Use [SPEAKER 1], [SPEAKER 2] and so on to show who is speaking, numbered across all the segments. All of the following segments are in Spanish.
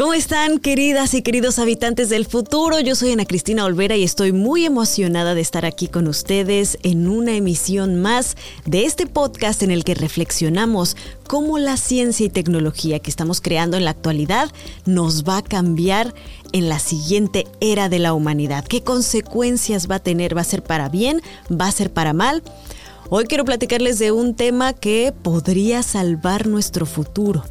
[SPEAKER 1] ¿Cómo están queridas y queridos habitantes del futuro? Yo soy Ana Cristina Olvera y estoy muy emocionada de estar aquí con ustedes en una emisión más de este podcast en el que reflexionamos cómo la ciencia y tecnología que estamos creando en la actualidad nos va a cambiar en la siguiente era de la humanidad. ¿Qué consecuencias va a tener? ¿Va a ser para bien? ¿Va a ser para mal? Hoy quiero platicarles de un tema que podría salvar nuestro futuro.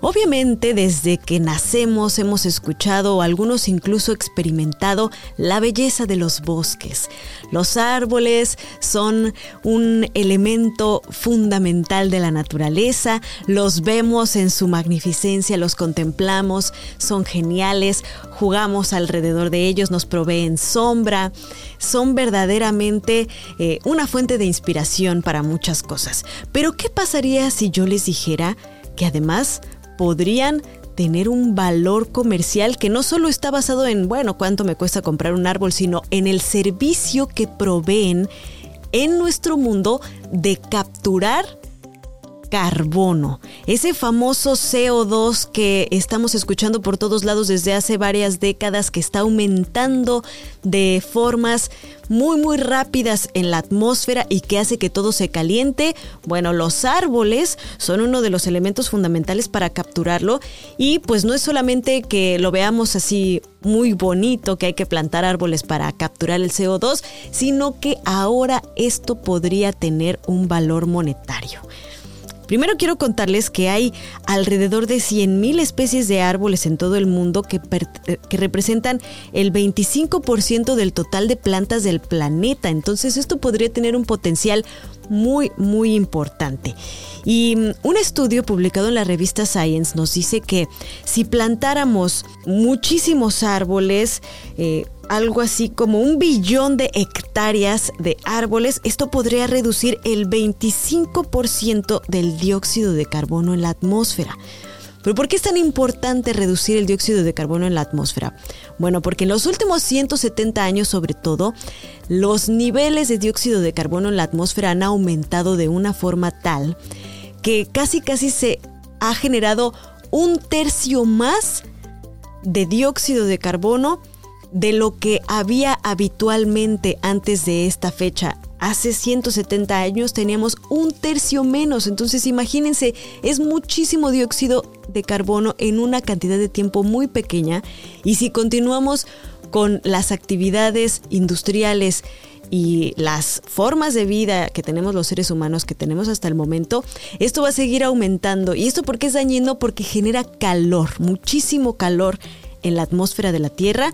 [SPEAKER 1] Obviamente desde que nacemos hemos escuchado o algunos incluso experimentado la belleza de los bosques. Los árboles son un elemento fundamental de la naturaleza, los vemos en su magnificencia, los contemplamos, son geniales, jugamos alrededor de ellos, nos proveen sombra, son verdaderamente eh, una fuente de inspiración para muchas cosas. Pero ¿qué pasaría si yo les dijera que además podrían tener un valor comercial que no solo está basado en, bueno, cuánto me cuesta comprar un árbol, sino en el servicio que proveen en nuestro mundo de capturar carbono, ese famoso CO2 que estamos escuchando por todos lados desde hace varias décadas que está aumentando de formas muy muy rápidas en la atmósfera y que hace que todo se caliente. Bueno, los árboles son uno de los elementos fundamentales para capturarlo y pues no es solamente que lo veamos así muy bonito que hay que plantar árboles para capturar el CO2, sino que ahora esto podría tener un valor monetario. Primero quiero contarles que hay alrededor de 100.000 especies de árboles en todo el mundo que, que representan el 25% del total de plantas del planeta. Entonces esto podría tener un potencial muy, muy importante. Y mm, un estudio publicado en la revista Science nos dice que si plantáramos muchísimos árboles, eh, algo así como un billón de hectáreas de árboles, esto podría reducir el 25% del dióxido de carbono en la atmósfera. ¿Pero por qué es tan importante reducir el dióxido de carbono en la atmósfera? Bueno, porque en los últimos 170 años sobre todo, los niveles de dióxido de carbono en la atmósfera han aumentado de una forma tal que casi casi se ha generado un tercio más de dióxido de carbono de lo que había habitualmente antes de esta fecha. Hace 170 años teníamos un tercio menos, entonces imagínense, es muchísimo dióxido de carbono en una cantidad de tiempo muy pequeña y si continuamos con las actividades industriales y las formas de vida que tenemos los seres humanos que tenemos hasta el momento, esto va a seguir aumentando. ¿Y esto por qué es dañino? Porque genera calor, muchísimo calor en la atmósfera de la Tierra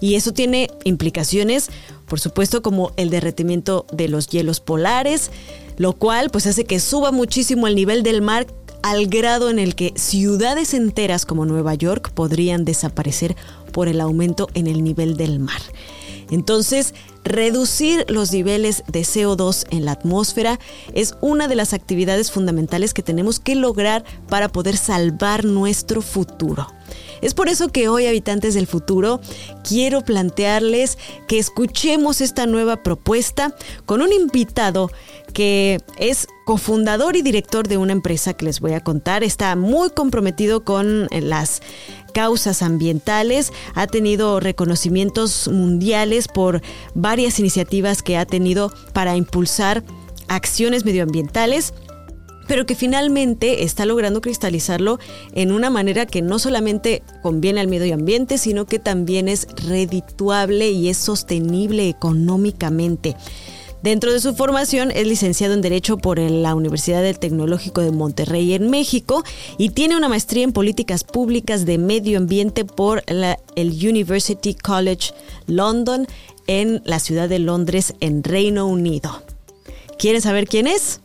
[SPEAKER 1] y eso tiene implicaciones, por supuesto, como el derretimiento de los hielos polares, lo cual pues hace que suba muchísimo el nivel del mar al grado en el que ciudades enteras como Nueva York podrían desaparecer por el aumento en el nivel del mar. Entonces, reducir los niveles de CO2 en la atmósfera es una de las actividades fundamentales que tenemos que lograr para poder salvar nuestro futuro. Es por eso que hoy, habitantes del futuro, quiero plantearles que escuchemos esta nueva propuesta con un invitado que es cofundador y director de una empresa que les voy a contar. Está muy comprometido con las causas ambientales, ha tenido reconocimientos mundiales por varias iniciativas que ha tenido para impulsar acciones medioambientales pero que finalmente está logrando cristalizarlo en una manera que no solamente conviene al medio ambiente, sino que también es redituable y es sostenible económicamente. Dentro de su formación es licenciado en Derecho por la Universidad del Tecnológico de Monterrey en México y tiene una maestría en Políticas Públicas de Medio Ambiente por el University College London en la ciudad de Londres en Reino Unido. ¿Quieren saber quién es?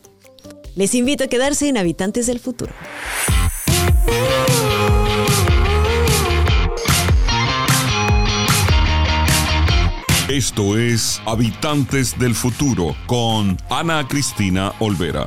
[SPEAKER 1] Les invito a quedarse en Habitantes del Futuro.
[SPEAKER 2] Esto es Habitantes del Futuro con Ana Cristina Olvera.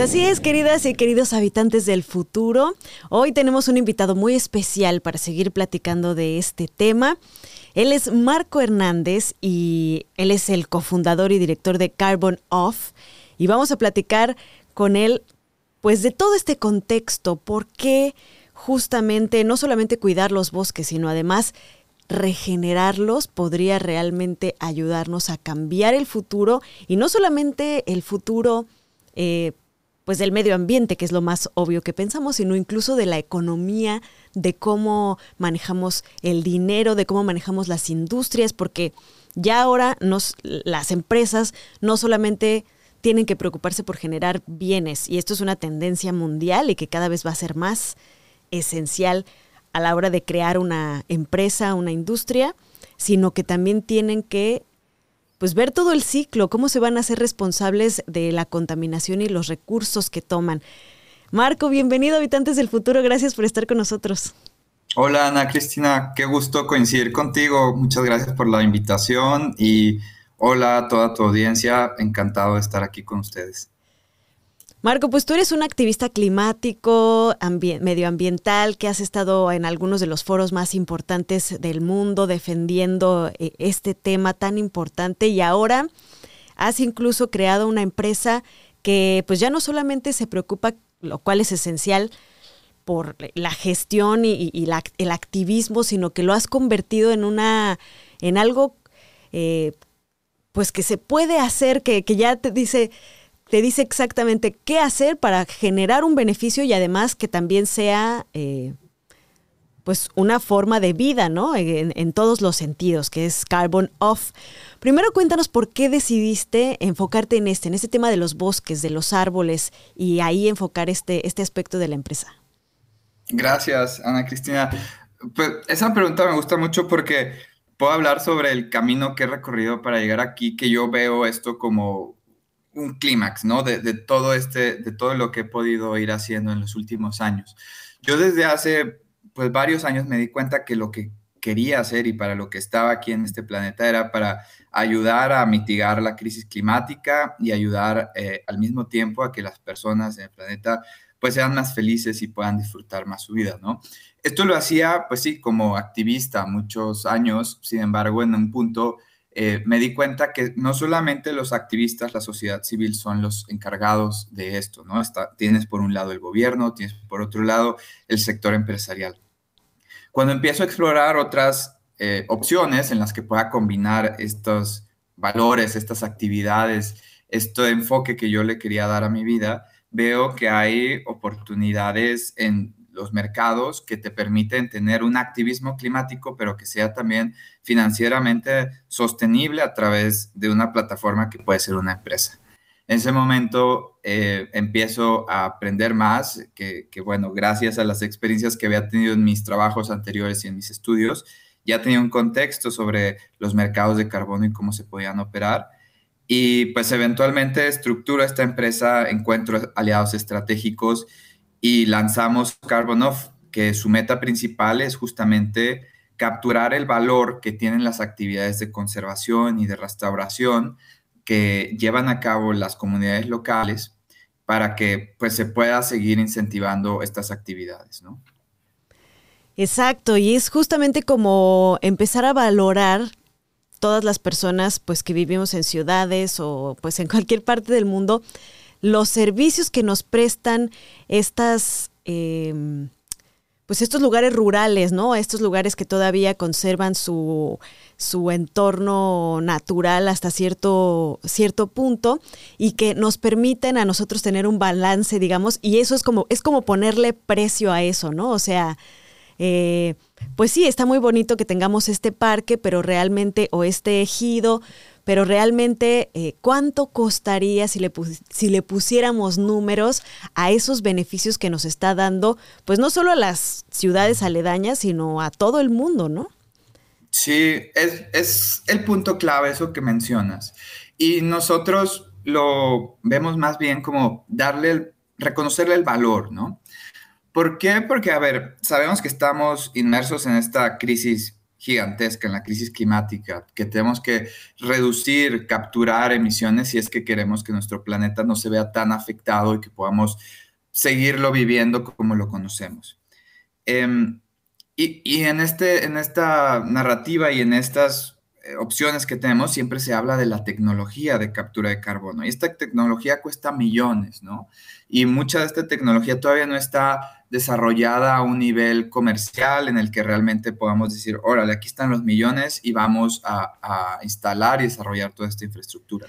[SPEAKER 1] Así es, queridas y queridos habitantes del futuro. Hoy tenemos un invitado muy especial para seguir platicando de este tema. Él es Marco Hernández y él es el cofundador y director de Carbon Off. Y vamos a platicar con él, pues, de todo este contexto, por qué justamente no solamente cuidar los bosques, sino además regenerarlos podría realmente ayudarnos a cambiar el futuro y no solamente el futuro eh, pues del medio ambiente, que es lo más obvio que pensamos, sino incluso de la economía, de cómo manejamos el dinero, de cómo manejamos las industrias, porque ya ahora nos, las empresas no solamente tienen que preocuparse por generar bienes, y esto es una tendencia mundial y que cada vez va a ser más esencial a la hora de crear una empresa, una industria, sino que también tienen que pues ver todo el ciclo, cómo se van a ser responsables de la contaminación y los recursos que toman. Marco, bienvenido Habitantes del Futuro, gracias por estar con nosotros.
[SPEAKER 3] Hola Ana Cristina, qué gusto coincidir contigo, muchas gracias por la invitación y hola a toda tu audiencia, encantado de estar aquí con ustedes.
[SPEAKER 1] Marco, pues tú eres un activista climático, medioambiental, que has estado en algunos de los foros más importantes del mundo defendiendo eh, este tema tan importante y ahora has incluso creado una empresa que pues ya no solamente se preocupa, lo cual es esencial, por la gestión y, el activismo, sino que lo has convertido en una, en algo eh, pues que se puede hacer, que, que ya te dice, te dice exactamente qué hacer para generar un beneficio y además que también sea eh, pues una forma de vida, ¿no? En, todos los sentidos, que es carbon off. Primero cuéntanos por qué decidiste enfocarte en este, en este tema de los bosques, de los árboles y ahí enfocar este, este aspecto de la empresa.
[SPEAKER 3] Gracias, Ana Cristina. Pues esa pregunta me gusta mucho porque puedo hablar sobre el camino que he recorrido para llegar aquí, que yo veo esto como un clímax, ¿no? De, todo este, de todo lo que he podido ir haciendo en los últimos años. Yo desde hace, pues, varios años me di cuenta que lo que quería hacer y para lo que estaba aquí en este planeta era para ayudar a mitigar la crisis climática y ayudar eh, al mismo tiempo a que las personas en el planeta pues sean más felices y puedan disfrutar más su vida, ¿no? Esto lo hacía, pues sí, como activista muchos años, sin embargo, en un punto eh, me di cuenta que no solamente los activistas, la sociedad civil son los encargados de esto, ¿no? tienes por un lado el gobierno, tienes por otro lado el sector empresarial. Cuando empiezo a explorar otras eh, opciones en las que pueda combinar estos valores, estas actividades, este enfoque que yo le quería dar a mi vida, veo que hay oportunidades en los mercados que te permiten tener un activismo climático, pero que sea también financieramente sostenible a través de una plataforma que puede ser una empresa. En ese momento eh, empiezo a aprender más, que, bueno, gracias a las experiencias que había tenido en mis trabajos anteriores y en mis estudios, ya tenía un contexto sobre los mercados de carbono y cómo se podían operar. Y pues eventualmente estructuro esta empresa, encuentro aliados estratégicos y lanzamos Carbon Off, que su meta principal es justamente capturar el valor que tienen las actividades de conservación y de restauración que llevan a cabo las comunidades locales para que pues se pueda seguir incentivando estas actividades, ¿no?
[SPEAKER 1] Exacto, y es justamente como empezar a valorar todas las personas pues que vivimos en ciudades o pues en cualquier parte del mundo los servicios que nos prestan estas, em, pues estos lugares rurales, ¿no? Estos lugares que todavía conservan su, su entorno natural hasta cierto, cierto punto y que nos permiten a nosotros tener un balance, digamos, y eso es como, es como ponerle precio a eso, ¿no? O sea, eh, pues sí, está muy bonito que tengamos este parque, pero realmente, o este ejido, pero realmente eh, cuánto costaría si le, si pusiéramos números a esos beneficios que nos está dando, pues no solo a las ciudades aledañas, sino a todo el mundo, ¿no?
[SPEAKER 3] Sí, es, el punto clave eso que mencionas. Y nosotros lo vemos más bien como darle, reconocerle el valor, ¿no? ¿Por qué? Porque, a ver, sabemos que estamos inmersos en esta crisis gigantesca, en la crisis climática, que tenemos que reducir, capturar emisiones si es que queremos que nuestro planeta no se vea tan afectado y que podamos seguirlo viviendo como lo conocemos. Em, y, y en, este, en esta narrativa y en estas eh, opciones que tenemos, siempre se habla de la tecnología de captura de carbono. Y esta tecnología cuesta millones, ¿no? Y mucha de esta tecnología todavía no está desarrollada a un nivel comercial en el que realmente podamos decir, órale, aquí están los millones y vamos a, instalar y desarrollar toda esta infraestructura.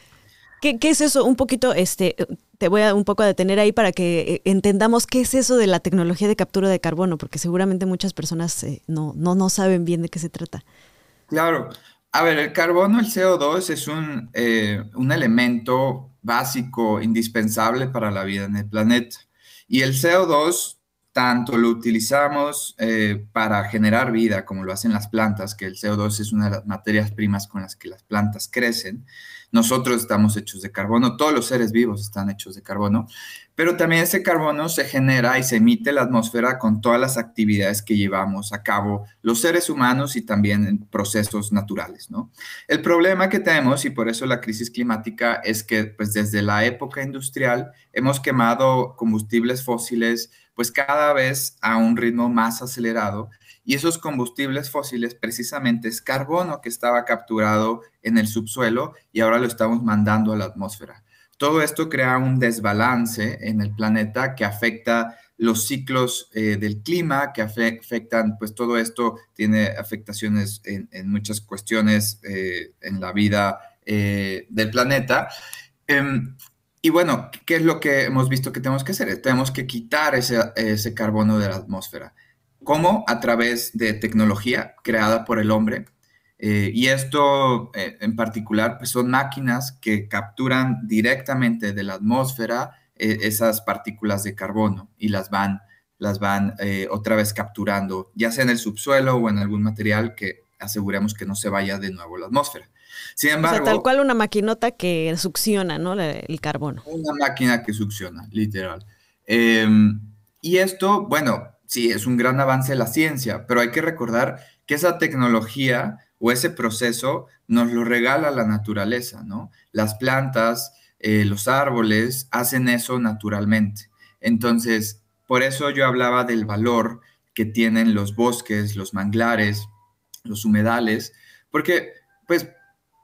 [SPEAKER 1] ¿Qué, ¿Qué, es eso? Un poquito, este, te voy a un poco a detener ahí para que eh, entendamos qué es eso de la tecnología de captura de carbono, porque seguramente muchas personas eh, no, no, no saben bien de qué se trata.
[SPEAKER 3] Claro, a ver, el carbono, el CO2, es un, eh, un elemento básico, indispensable para la vida en el planeta. Y el CO2 tanto lo utilizamos eh, para generar vida, como lo hacen las plantas, que el CO2 es una de las materias primas con las que las plantas crecen. Nosotros estamos hechos de carbono, todos los seres vivos están hechos de carbono, pero también ese carbono se genera y se emite la atmósfera con todas las actividades que llevamos a cabo los seres humanos y también en procesos naturales, ¿no? El problema que tenemos, y por eso la crisis climática, es que pues desde la época industrial hemos quemado combustibles fósiles pues cada vez a un ritmo más acelerado y esos combustibles fósiles precisamente es carbono que estaba capturado en el subsuelo y ahora lo estamos mandando a la atmósfera. Todo esto crea un desbalance en el planeta que afecta los ciclos eh, del clima, que afectan, pues todo esto tiene afectaciones en, muchas cuestiones eh, en la vida eh, del planeta. Em, y bueno, ¿qué es lo que hemos visto que tenemos que hacer? Tenemos que quitar ese, ese carbono de la atmósfera. ¿Cómo? A través de tecnología creada por el hombre. Eh, y esto eh, en particular pues son máquinas que capturan directamente de la atmósfera eh, esas partículas de carbono y las van, las van otra vez capturando, ya sea en el subsuelo o en algún material que aseguremos que no se vaya de nuevo a la atmósfera. Sin embargo,
[SPEAKER 1] tal cual una maquinota que succiona, ¿no? El carbono.
[SPEAKER 3] Una máquina que succiona, literal. Em, y esto, bueno, sí, es un gran avance de la ciencia, pero hay que recordar que esa tecnología o ese proceso nos lo regala la naturaleza, ¿no? Las plantas, eh, los árboles hacen eso naturalmente. Entonces, por eso yo hablaba del valor que tienen los bosques, los manglares, los humedales, porque pues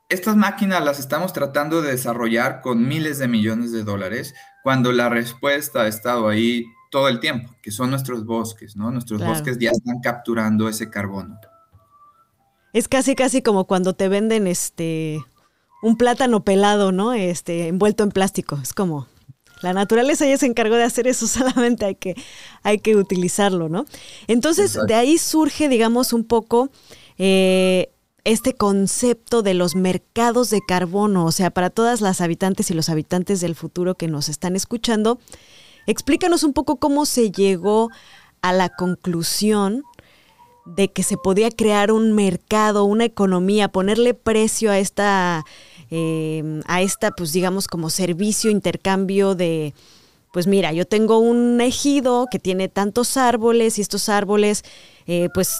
[SPEAKER 3] estas máquinas las estamos tratando de desarrollar con miles de millones de dólares cuando la respuesta ha estado ahí todo el tiempo, que son nuestros bosques, ¿no? Nuestros bosques ya están capturando ese carbono.
[SPEAKER 1] Es casi casi como cuando te venden este un plátano pelado, ¿no? Este envuelto en plástico, es como la naturaleza ya se encargó de hacer eso, solamente hay que, hay que utilizarlo, ¿no? Entonces, de ahí surge, digamos, un poco eh, este concepto de los mercados de carbono, o sea, para todas las habitantes y los habitantes del futuro que nos están escuchando, explícanos un poco cómo se llegó a la conclusión de que se podía crear un mercado, una economía, ponerle precio a esta, eh, a esta, pues digamos, como servicio, intercambio de, pues mira, yo tengo un ejido que tiene tantos árboles y estos árboles, eh, pues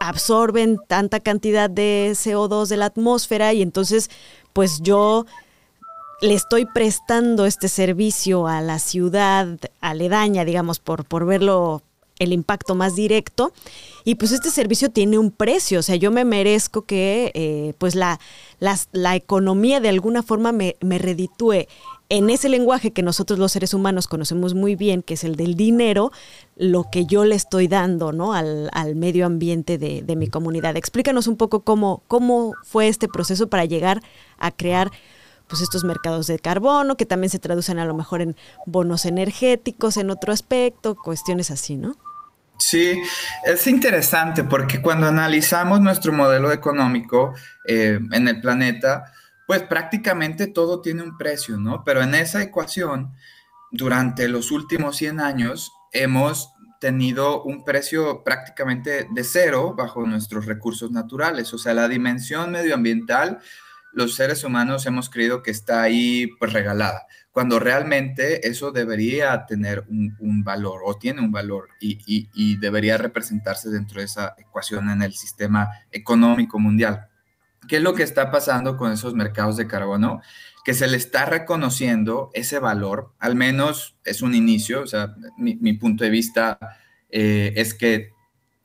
[SPEAKER 1] absorben tanta cantidad de CO2 de la atmósfera y entonces pues yo le estoy prestando este servicio a la ciudad aledaña, digamos, por, por verlo el impacto más directo. Y pues este servicio tiene un precio, o sea, yo me merezco que eh, pues la, la, economía de alguna forma me, me reditúe en ese lenguaje que nosotros los seres humanos conocemos muy bien, que es el del dinero, lo que yo le estoy dando ¿no? al, medio ambiente de, de, mi comunidad. Explícanos un poco cómo, cómo fue este proceso para llegar a crear pues estos mercados de carbono, que también se traducen a lo mejor en bonos energéticos, en otro aspecto, cuestiones así, ¿no?
[SPEAKER 3] Sí, es interesante porque cuando analizamos nuestro modelo económico eh, en el planeta, pues prácticamente todo tiene un precio, ¿no? Pero en esa ecuación, durante los últimos 100 años, hemos tenido un precio prácticamente de cero bajo nuestros recursos naturales. O sea, la dimensión medioambiental, los seres humanos hemos creído que está ahí pues regalada, cuando realmente eso debería tener un, valor o tiene un valor y, debería representarse dentro de esa ecuación en el sistema económico mundial. ¿Qué es lo que está pasando con esos mercados de carbono? que se le está reconociendo ese valor, al menos es un inicio, o sea, mi, punto de vista eh, es que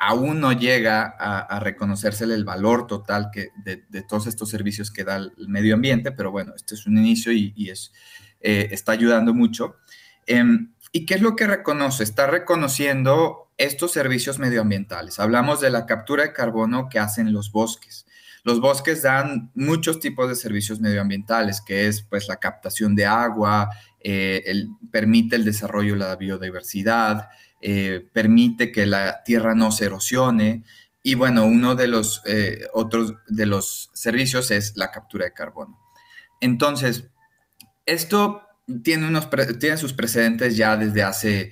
[SPEAKER 3] aún no llega a, reconocérsele el valor total que, de, todos estos servicios que da el medio ambiente, pero bueno, este es un inicio y, es, eh, está ayudando mucho. Em, ¿Y qué es lo que reconoce? Está reconociendo estos servicios medioambientales. Hablamos de la captura de carbono que hacen los bosques. Los bosques dan muchos tipos de servicios medioambientales, que es pues la captación de agua, eh, permite el desarrollo de la biodiversidad, eh, permite que la tierra no se erosione. Y bueno, uno de los eh, otros de los servicios es la captura de carbono. Entonces, esto tiene, unos, tiene sus precedentes ya desde hace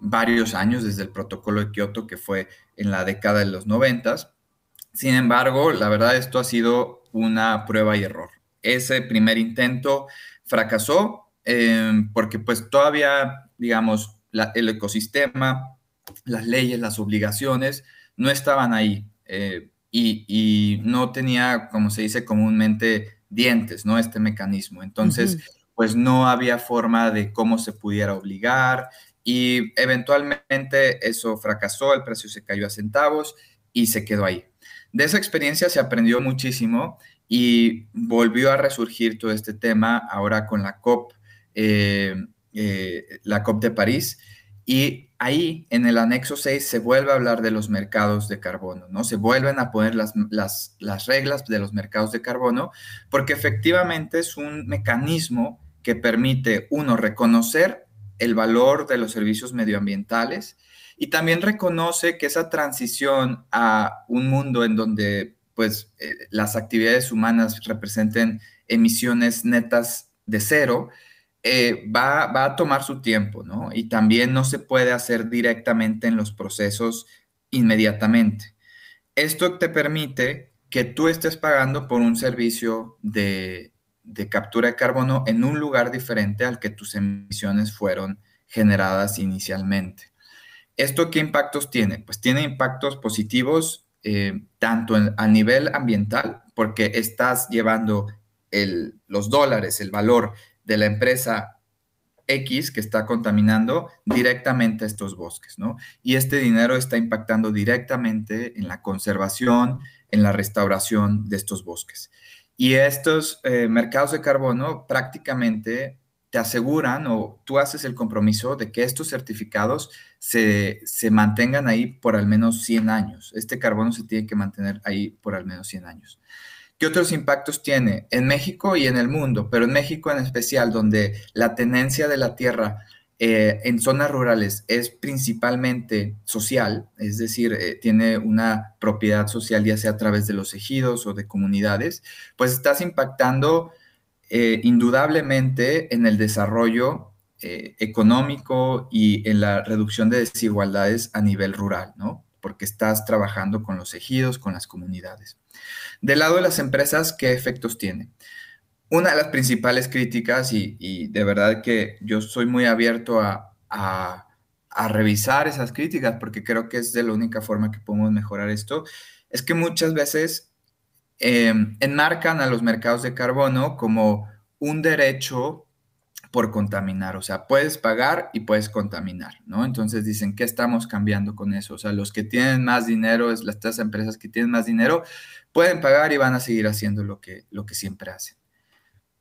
[SPEAKER 3] varios años, desde el protocolo de Kioto, que fue en la década de los noventas. Sin embargo, la verdad esto ha sido una prueba y error. Ese primer intento fracasó porque pues todavía, digamos, el ecosistema, las leyes, las obligaciones no estaban ahí eh, y, no tenía, como se dice comúnmente, dientes, ¿no? Este mecanismo. Entonces, pues no había forma de cómo se pudiera obligar y eventualmente eso fracasó, el precio se cayó a centavos y se quedó ahí. De esa experiencia se aprendió muchísimo y volvió a resurgir todo este tema ahora con la COP, eh, eh, la COP de París. Y ahí en el anexo 6 se vuelve a hablar de los mercados de carbono, ¿no? Se vuelven a poner las, las, las reglas de los mercados de carbono porque efectivamente es un mecanismo que permite, uno, reconocer el valor de los servicios medioambientales y también reconoce que esa transición a un mundo en donde pues eh, las actividades humanas representen emisiones netas de cero, eh, va, va, a tomar su tiempo, ¿no? Y también no se puede hacer directamente en los procesos inmediatamente. Esto te permite que tú estés pagando por un servicio de, de captura de carbono en un lugar diferente al que tus emisiones fueron generadas inicialmente. ¿Esto qué impactos tiene? Pues tiene impactos positivos eh, tanto a nivel ambiental, porque estás llevando los dólares, el valor de la empresa X que está contaminando directamente estos bosques, ¿no? Y este dinero está impactando directamente en la conservación, en la restauración de estos bosques. Y estos eh, mercados de carbono prácticamente te aseguran o tú haces el compromiso de que estos certificados se, mantengan ahí por al menos 100 años. Este carbono se tiene que mantener ahí por al menos 100 años. ¿Qué otros impactos tiene? En México y en el mundo, pero en México en especial, donde la tenencia de la tierra eh, en zonas rurales es principalmente social, es decir, eh, tiene una propiedad social ya sea a través de los ejidos o de comunidades, pues estás impactando eh, indudablemente en el desarrollo económico y en la reducción de desigualdades a nivel rural, ¿no? Porque estás trabajando con los ejidos, con las comunidades. Del lado de las empresas, ¿qué efectos tiene? Una de las principales críticas, y, de verdad que yo soy muy abierto a, revisar esas críticas, porque creo que es de la única forma que podemos mejorar esto, es que muchas veces Em, enmarcan a los mercados de carbono como un derecho por contaminar, o sea, puedes pagar y puedes contaminar, ¿no? Entonces dicen, ¿qué estamos cambiando con eso? O sea, los que tienen más dinero, es las tres empresas que tienen más dinero, pueden pagar y van a seguir haciendo lo que, lo que siempre hacen.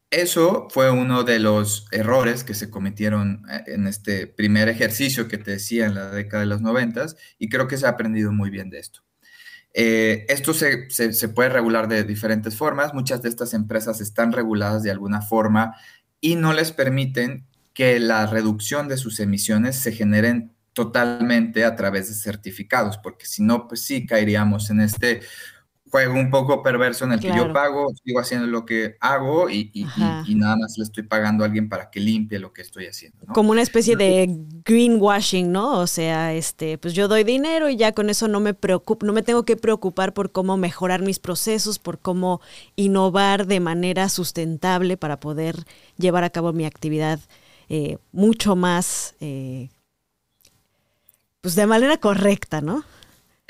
[SPEAKER 3] Eso fue uno de los errores que se cometieron eh, en este primer ejercicio que te decía en la década de los noventas y creo que se ha aprendido muy bien de esto. Eh, esto se, puede regular de diferentes formas. Muchas de estas empresas están reguladas de alguna forma y no les permiten que la reducción de sus emisiones se generen totalmente a través de certificados, porque si no, pues sí caeríamos en este juego un poco perverso en el que yo pago, sigo haciendo lo que hago y, nada más le estoy pagando a alguien para que limpie lo que estoy haciendo.
[SPEAKER 1] Como una especie de greenwashing, ¿no? O sea, este, pues yo doy dinero y ya con eso no me preocupo, no me tengo que preocupar por cómo mejorar mis procesos, por cómo innovar de manera sustentable para poder llevar a cabo mi actividad eh, mucho más, eh, pues de manera correcta, ¿no?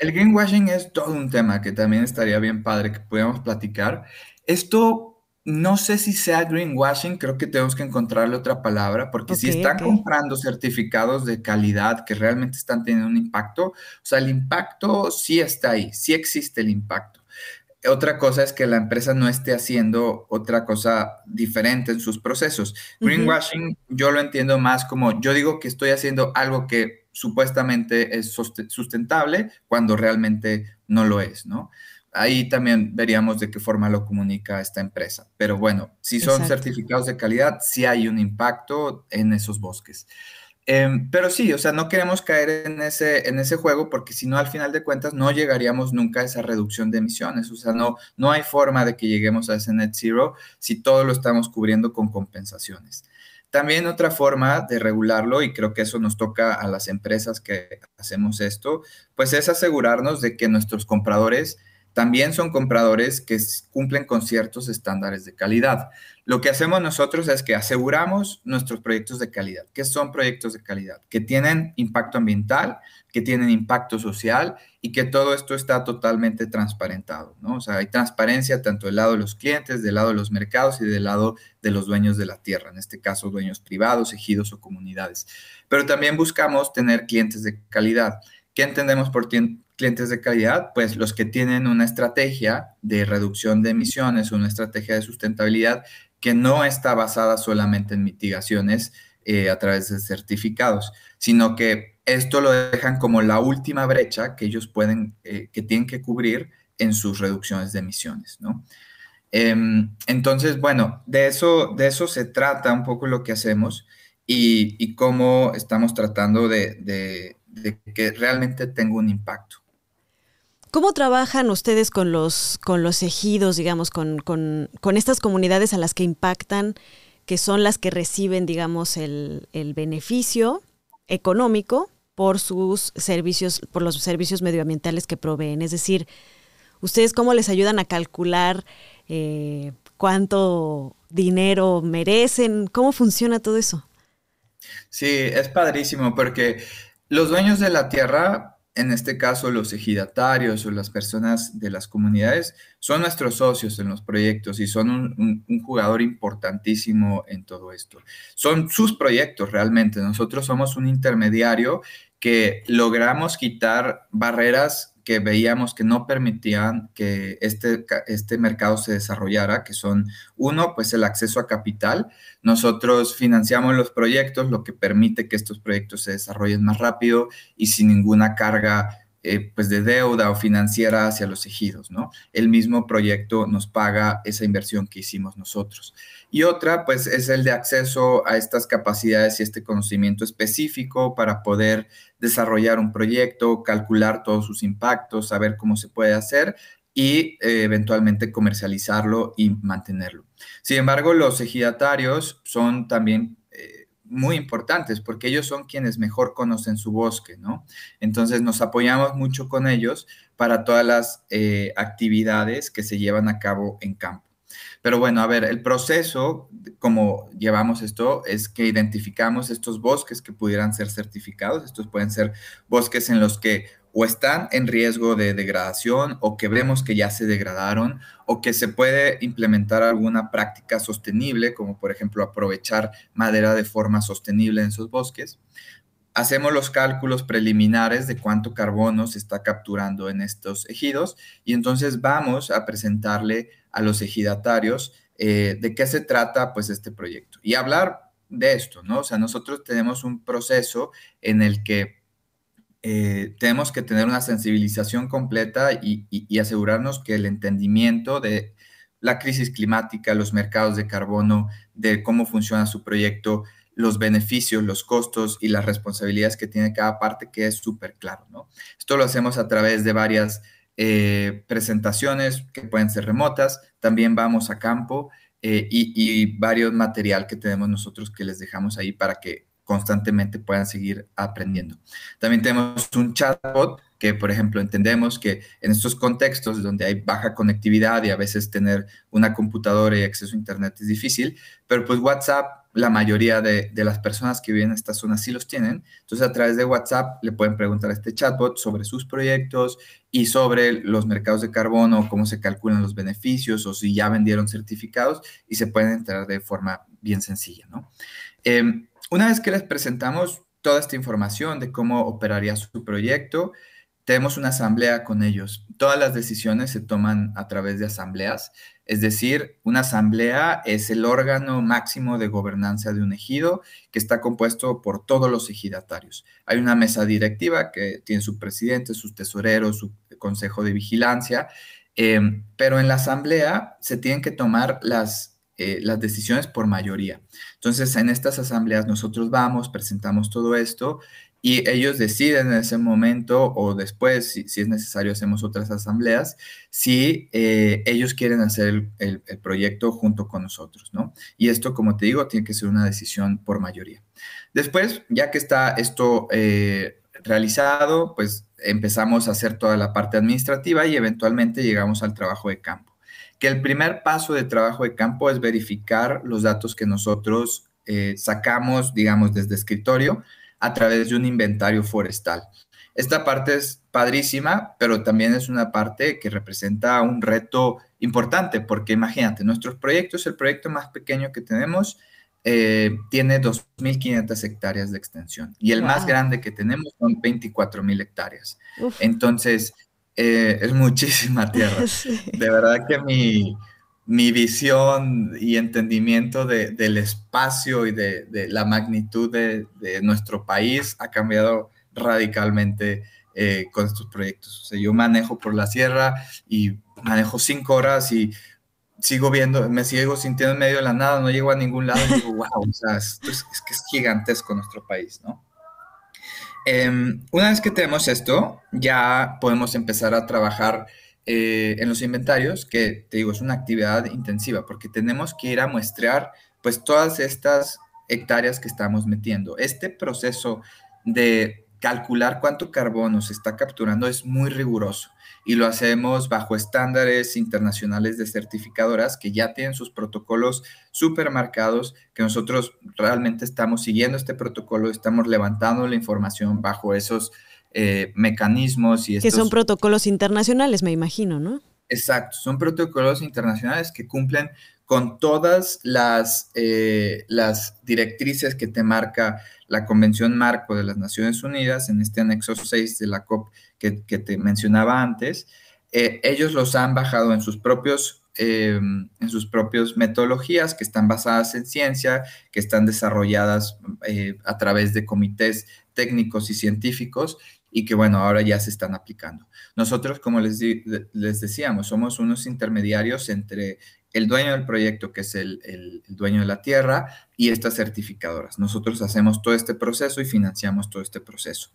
[SPEAKER 3] El greenwashing es todo un tema que también estaría bien padre que pudiéramos platicar. Esto no sé si sea greenwashing, creo que tenemos que encontrarle otra palabra, porque si están comprando certificados de calidad que realmente están teniendo un impacto, o sea, el impacto sí está ahí, sí existe el impacto. Otra cosa es que la empresa no esté haciendo otra cosa diferente en sus procesos. Greenwashing yo lo entiendo más como yo digo que estoy haciendo algo que supuestamente es sustentable cuando realmente no lo es, ¿no? Ahí también veríamos de qué forma lo comunica esta empresa. Pero bueno, si son certificados de calidad, sí hay un impacto en esos bosques. Em, pero sí, o sea, no queremos caer en ese, en ese juego porque si no, al final de cuentas, no llegaríamos nunca a esa reducción de emisiones. O sea, no, no hay forma de que lleguemos a ese net zero si todo lo estamos cubriendo con compensaciones. También otra forma de regularlo, y creo que eso nos toca a las empresas que hacemos esto, pues es asegurarnos de que nuestros compradores también son compradores que cumplen con ciertos estándares de calidad. Lo que hacemos nosotros es que aseguramos nuestros proyectos de calidad. ¿Qué son proyectos de calidad? Que tienen impacto ambiental, que tienen impacto social y que todo esto está totalmente transparentado, ¿no? O sea, hay transparencia tanto del lado de los clientes, del lado de los mercados y del lado de los dueños de la tierra, en este caso dueños privados, ejidos o comunidades. Pero también buscamos tener clientes de calidad. ¿Qué entendemos por clientes de calidad? Pues los que tienen una estrategia de reducción de emisiones, una estrategia de sustentabilidad que no está basada solamente en mitigaciones eh, a través de certificados, sino que esto lo dejan como la última brecha que ellos pueden, eh, que tienen que cubrir en sus reducciones de emisiones. Em, entonces, bueno, de eso, de eso se trata un poco lo que hacemos y, cómo estamos tratando de que realmente tenga un impacto.
[SPEAKER 1] ¿Cómo trabajan ustedes con los, con los ejidos, digamos, con, con, estas comunidades a las que impactan, que son las que reciben, digamos, el, el beneficio económico por sus servicios, por los servicios medioambientales que proveen? Es decir, ¿ustedes cómo les ayudan a calcular eh, cuánto dinero merecen? ¿Cómo funciona todo eso?
[SPEAKER 3] Sí, es padrísimo porque los dueños de la tierra, en este caso los ejidatarios o las personas de las comunidades, son nuestros socios en los proyectos y son un, jugador importantísimo en todo esto. Son sus proyectos realmente. Nosotros somos un intermediario que logramos quitar barreras que veíamos que no permitían que este, este mercado se desarrollara, que son, uno, pues el acceso a capital. Nosotros financiamos los proyectos, lo que permite que estos proyectos se desarrollen más rápido y sin ninguna carga eh, pues de deuda o financiera hacia los ejidos, ¿no? El mismo proyecto nos paga esa inversión que hicimos nosotros. Y otra, pues, es el de acceso a estas capacidades y este conocimiento específico para poder desarrollar un proyecto, calcular todos sus impactos, saber cómo se puede hacer y eh, eventualmente comercializarlo y mantenerlo. Sin embargo, los ejidatarios son también muy importantes porque ellos son quienes mejor conocen su bosque, ¿no? Entonces nos apoyamos mucho con ellos para todas las eh, actividades que se llevan a cabo en campo. Pero bueno, a ver, el proceso, como llevamos esto, es que identificamos estos bosques que pudieran ser certificados. Estos pueden ser bosques en los que o están en riesgo de degradación o que vemos que ya se degradaron o que se puede implementar alguna práctica sostenible, como por ejemplo aprovechar madera de forma sostenible en esos bosques. Hacemos los cálculos preliminares de cuánto carbono se está capturando en estos ejidos y entonces vamos a presentarle a los ejidatarios eh, de qué se trata pues este proyecto y hablar de esto, ¿no? O sea, nosotros tenemos un proceso en el que eh, tenemos que tener una sensibilización completa y, asegurarnos que el entendimiento de la crisis climática, los mercados de carbono, de cómo funciona su proyecto, los beneficios, los costos y las responsabilidades que tiene cada parte, que súper claro. Esto lo hacemos a través de varias eh, presentaciones que pueden ser remotas, también vamos a campo eh, y, y varios material que tenemos nosotros que les dejamos ahí para que constantemente puedan seguir aprendiendo. También tenemos un chatbot que, por ejemplo, entendemos que en estos contextos donde hay baja conectividad y a veces tener una computadora y acceso a Internet es difícil, pero pues WhatsApp, la mayoría de, las personas que viven en esta zona sí los tienen. Entonces, a través de WhatsApp le pueden preguntar a este chatbot sobre sus proyectos y sobre los mercados de carbono, cómo se calculan los beneficios o si ya vendieron certificados y se pueden enterar de forma bien sencilla, ¿no? Em, una vez que les presentamos toda esta información de cómo operaría su proyecto, tenemos una asamblea con ellos. Todas las decisiones se toman a través de asambleas, es decir, una asamblea es el órgano máximo de gobernanza de un ejido que está compuesto por todos los ejidatarios. Hay una mesa directiva que tiene su presidente, sus tesoreros, su consejo de vigilancia, eh, pero en la asamblea se tienen que tomar las eh, las decisiones por mayoría. Entonces, en estas asambleas nosotros vamos, presentamos todo esto y ellos deciden en ese momento o después, si, es necesario, hacemos otras asambleas, si eh, ellos quieren hacer el, proyecto junto con nosotros, ¿no? Y esto, como te digo, tiene que ser una decisión por mayoría. Después, ya que está esto eh, realizado, pues empezamos a hacer toda la parte administrativa y eventualmente llegamos al trabajo de campo que el primer paso de trabajo de campo es verificar los datos que nosotros eh, sacamos, digamos, desde escritorio a través de un inventario forestal. Esta parte es padrísima, pero también es una parte que representa un reto importante, porque imagínate, nuestros proyectos, el proyecto más pequeño que tenemos, eh, tiene 2.500 hectáreas de extensión y el más grande que tenemos son 24.000 hectáreas. Entonces, eh, es muchísima tierra. De verdad que mi, visión y entendimiento del espacio y de, la magnitud de, nuestro país ha cambiado radicalmente eh, con estos proyectos. O sea, yo manejo por la sierra y manejo cinco horas y sigo viendo, me sigo sintiendo en medio de la nada, no llego a ningún lado y digo, wow, o sea, esto es, es que es gigantesco nuestro país, ¿no? Em, una vez que tenemos esto, ya podemos empezar a trabajar eh, en los inventarios, que te digo, es una actividad intensiva, porque tenemos que ir a muestrear pues todas estas hectáreas que estamos metiendo. Este proceso de calcular cuánto carbono se está capturando es muy riguroso y lo hacemos bajo estándares internacionales de certificadoras que ya tienen sus protocolos súper marcados, que nosotros realmente estamos siguiendo este protocolo, estamos levantando la información bajo esos eh, mecanismos y
[SPEAKER 1] Que son protocolos internacionales, me imagino, ¿no?
[SPEAKER 3] Exacto, son protocolos internacionales que cumplen con todas las, eh, las directrices que te marca la Convención Marco de las Naciones Unidas en este anexo 6 de la COP que, te mencionaba antes. Eh, ellos los han bajado en sus propios eh, en sus propias metodologías que están basadas en ciencia, que están desarrolladas a través de comités técnicos y científicos y que, bueno, ahora ya se están aplicando. Nosotros, como les, les decíamos, somos unos intermediarios entre el dueño del proyecto, que es el, dueño de la tierra, y estas certificadoras. Nosotros hacemos todo este proceso y financiamos todo este proceso.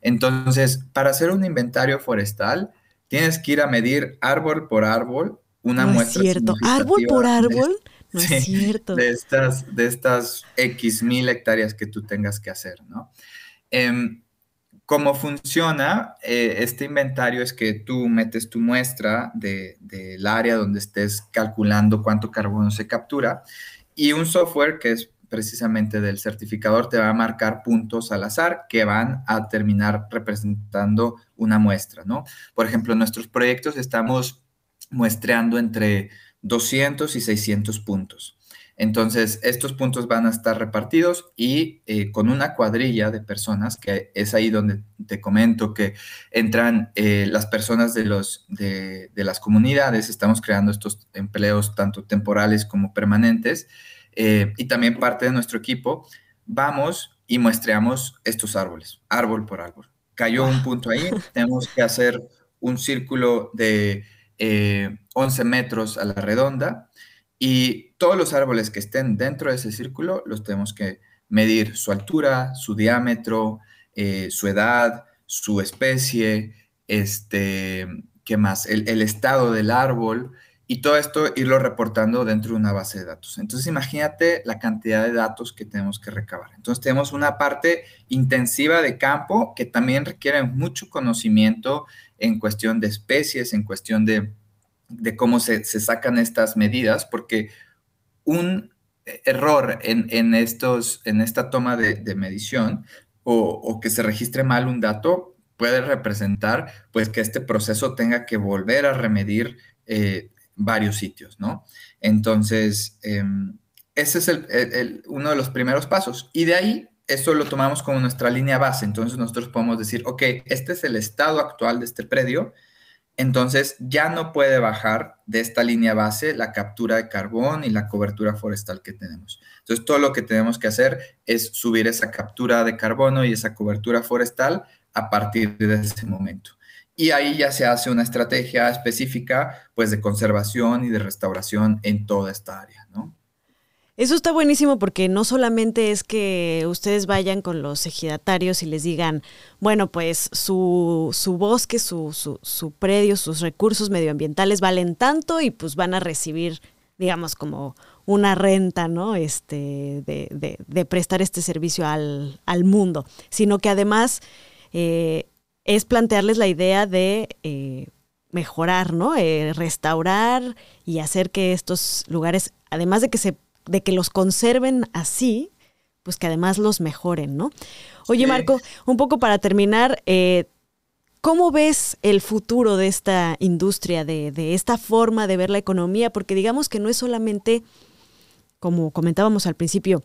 [SPEAKER 3] Entonces, para hacer un inventario forestal, tienes que ir a medir árbol por árbol una
[SPEAKER 1] no
[SPEAKER 3] muestra.
[SPEAKER 1] Es cierto, árbol por árbol. No es cierto.
[SPEAKER 3] De estas, de estas X mil hectáreas que tú tengas que hacer, ¿no? Em, ¿Cómo funciona eh, este inventario? Es que tú metes tu muestra del área donde estés calculando cuánto carbono se captura y un software que es precisamente del certificador te va a marcar puntos al azar que van a terminar representando una muestra, ¿no? Por ejemplo, en nuestros proyectos estamos muestreando entre 200 y 600 puntos. Entonces, estos puntos van a estar repartidos y eh, con una cuadrilla de personas, que es ahí donde te comento que entran eh, las personas de, los, de, las comunidades, estamos creando estos empleos tanto temporales como permanentes, eh, y también parte de nuestro equipo, vamos y muestreamos estos árboles, árbol por árbol. Cayó un punto ahí, tenemos que hacer un círculo de 11 metros a la redonda y todos los árboles que estén dentro de ese círculo los tenemos que medir su altura, su diámetro, eh, su edad, su especie, este, ¿qué más? El, el estado del árbol, y todo esto irlo reportando dentro de una base de datos. Entonces, imagínate la cantidad de datos que tenemos que recabar. Entonces, tenemos una parte intensiva de campo que también requiere mucho conocimiento en cuestión de especies, en cuestión de, cómo se, sacan estas medidas, porque un error en, estos, en esta toma de, medición o, que se registre mal un dato puede representar pues que este proceso tenga que volver a remedir eh, varios sitios, ¿no? Entonces, em, ese es el, uno de los primeros pasos. Y de ahí, eso lo tomamos como nuestra línea base. Entonces, nosotros podemos decir, ok, este es el estado actual de este predio. Entonces, ya no puede bajar de esta línea base la captura de carbón y la cobertura forestal que tenemos. Entonces, todo lo que tenemos que hacer es subir esa captura de carbono y esa cobertura forestal a partir de ese momento. Y ahí ya se hace una estrategia específica, pues, de conservación y de restauración en toda esta área.
[SPEAKER 1] Eso está buenísimo porque no solamente es que ustedes vayan con los ejidatarios y les digan, bueno, pues su, su bosque, su, su, su, predio, sus recursos medioambientales valen tanto y pues van a recibir, digamos, como una renta, ¿no? Este, de, de, prestar este servicio al, al, mundo, sino que además eh, es plantearles la idea de eh, mejorar, ¿no? Eh, restaurar y hacer que estos lugares, además de que se, de que los conserven así, pues que además los mejoren, ¿no? Oye, Marco, un poco para terminar, eh, ¿cómo ves el futuro de esta industria, de, de esta forma de ver la economía? Porque digamos que no es solamente, como comentábamos al principio,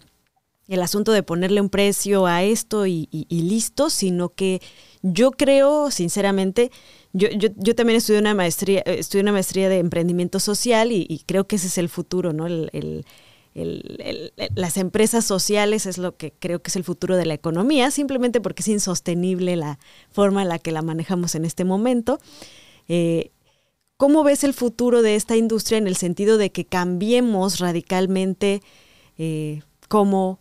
[SPEAKER 1] el asunto de ponerle un precio a esto y, listo, sino que yo creo, sinceramente, yo, yo, también estudié una maestría, eh, estudié una maestría de emprendimiento social y, creo que ese es el futuro, ¿no? El, las empresas sociales es lo que creo que es el futuro de la economía, simplemente porque es insostenible la forma en la que la manejamos en este momento. Eh, ¿Cómo ves el futuro de esta industria en el sentido de que cambiemos radicalmente eh, cómo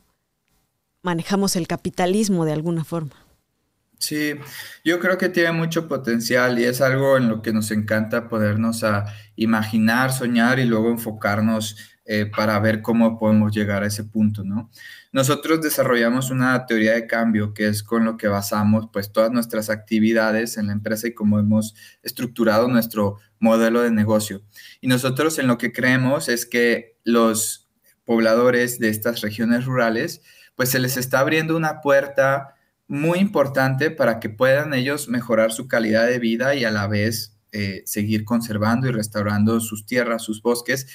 [SPEAKER 1] manejamos el capitalismo de alguna forma.
[SPEAKER 3] Sí, yo creo que tiene mucho potencial y es algo en lo que nos encanta podernos a imaginar, soñar y luego enfocarnos eh, para ver cómo podemos llegar a ese punto, ¿no? Nosotros desarrollamos una teoría de cambio que es con lo que basamos pues todas nuestras actividades en la empresa y cómo hemos estructurado nuestro modelo de negocio. Y nosotros en lo que creemos es que los pobladores de estas regiones rurales pues se les está abriendo una puerta muy importante para que puedan ellos mejorar su calidad de vida y a la vez eh, seguir conservando y restaurando sus tierras, sus bosques,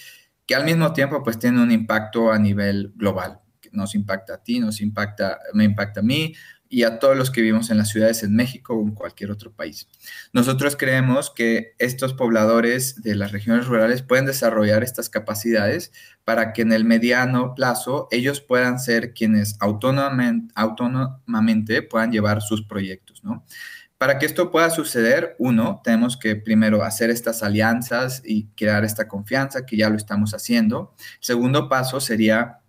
[SPEAKER 3] que al mismo tiempo pues tienen un impacto a nivel global. Nos impacta a ti, nos impacta, me impacta a mí, y a todos los que vivimos en las ciudades en México o en cualquier otro país. Nosotros creemos que estos pobladores de las regiones rurales pueden desarrollar estas capacidades para que en el mediano plazo ellos puedan ser quienes autónomamente, autónomamente puedan llevar sus proyectos, ¿no? Para que esto pueda suceder, uno, tenemos que primero hacer estas alianzas y crear esta confianza, que ya lo estamos haciendo. segundo paso sería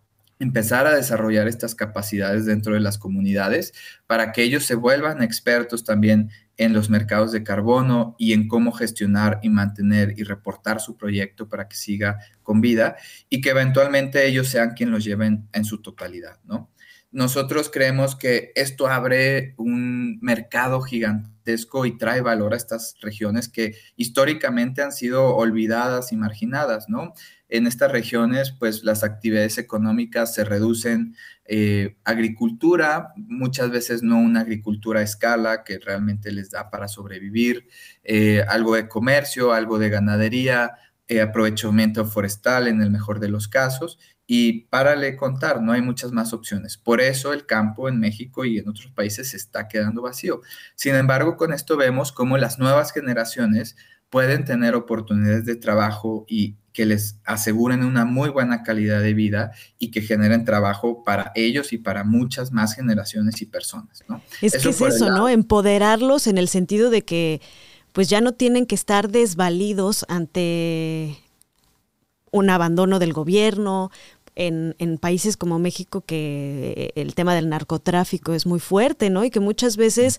[SPEAKER 3] empezar a desarrollar estas capacidades dentro de las comunidades para que ellos se vuelvan expertos también en los mercados de carbono y en cómo gestionar y mantener y reportar su proyecto para que siga con vida y que eventualmente ellos sean quienes los lleven en su totalidad, ¿no? Nosotros creemos que esto abre un mercado gigantesco y trae valor a estas regiones que históricamente han sido olvidadas y marginadas, ¿no? En estas regiones, pues las actividades económicas se reducen, eh, agricultura, muchas veces no una agricultura a escala que realmente les da para sobrevivir, eh, algo de comercio, algo de ganadería, eh, aprovechamiento forestal en el mejor de los casos y párale contar, no hay muchas más opciones. Por eso el campo en México y en otros países se está quedando vacío. Sin embargo, con esto vemos cómo las nuevas generaciones pueden tener oportunidades de trabajo y que les aseguren una muy buena calidad de vida y que generen trabajo para ellos y para muchas más generaciones y personas. ¿no?
[SPEAKER 1] Es que es eso, ¿no? Empoderarlos en el sentido de que pues ya no tienen que estar desvalidos ante un abandono del gobierno, en, en, países como México que el tema del narcotráfico es muy fuerte, ¿no? Y que muchas veces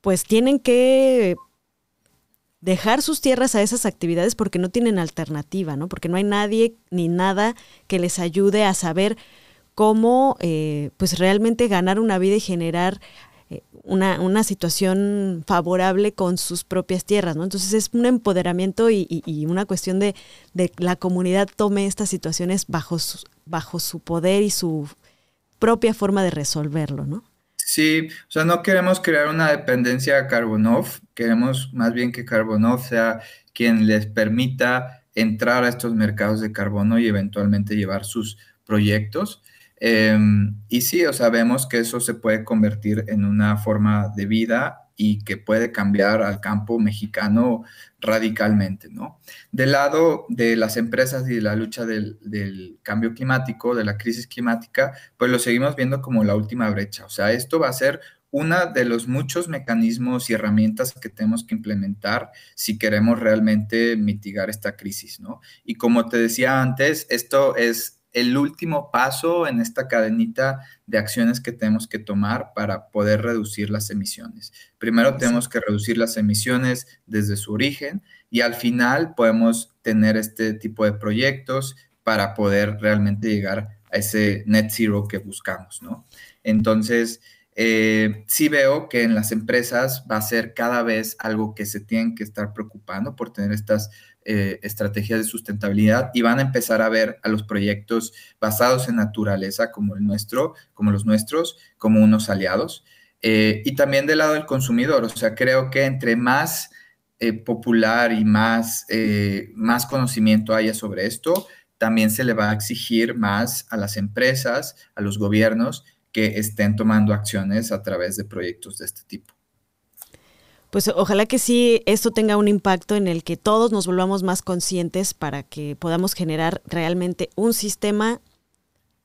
[SPEAKER 1] pues tienen que dejar sus tierras a esas actividades porque no tienen alternativa, ¿no? Porque no hay nadie ni nada que les ayude a saber cómo eh, pues realmente ganar una vida y generar eh, una, una, situación favorable con sus propias tierras, ¿no? Entonces es un empoderamiento y, una cuestión de, de, la comunidad tome estas situaciones bajo su, bajo su poder y su propia forma de resolverlo, ¿no?
[SPEAKER 3] Sí, o sea, no queremos crear una dependencia a Carbonov, queremos más bien que Carbonov sea quien les permita entrar a estos mercados de carbono y eventualmente llevar sus proyectos. Em, y sí, o sea, vemos que eso se puede convertir en una forma de vida y que puede cambiar al campo mexicano radicalmente, ¿no? Del lado de las empresas y de la lucha del, del, cambio climático, de la crisis climática, pues lo seguimos viendo como la última brecha. O sea, esto va a ser uno de los muchos mecanismos y herramientas que tenemos que implementar si queremos realmente mitigar esta crisis, ¿no? Y como te decía antes, esto es el último paso en esta cadenita de acciones que tenemos que tomar para poder reducir las emisiones. Primero tenemos que reducir las emisiones desde su origen y al final podemos tener este tipo de proyectos para poder realmente llegar a ese net zero que buscamos, ¿no? Entonces, eh, sí veo que en las empresas va a ser cada vez algo que se tienen que estar preocupando por tener estas eh, estrategias de sustentabilidad y van a empezar a ver a los proyectos basados en naturaleza como el nuestro, como los nuestros, como unos aliados. Eh, y también del lado del consumidor, o sea, creo que entre más eh, popular y más, más conocimiento haya sobre esto, también se le va a exigir más a las empresas, a los gobiernos que estén tomando acciones a través de proyectos de este tipo
[SPEAKER 1] pues ojalá que sí esto tenga un impacto en el que todos nos volvamos más conscientes para que podamos generar realmente un sistema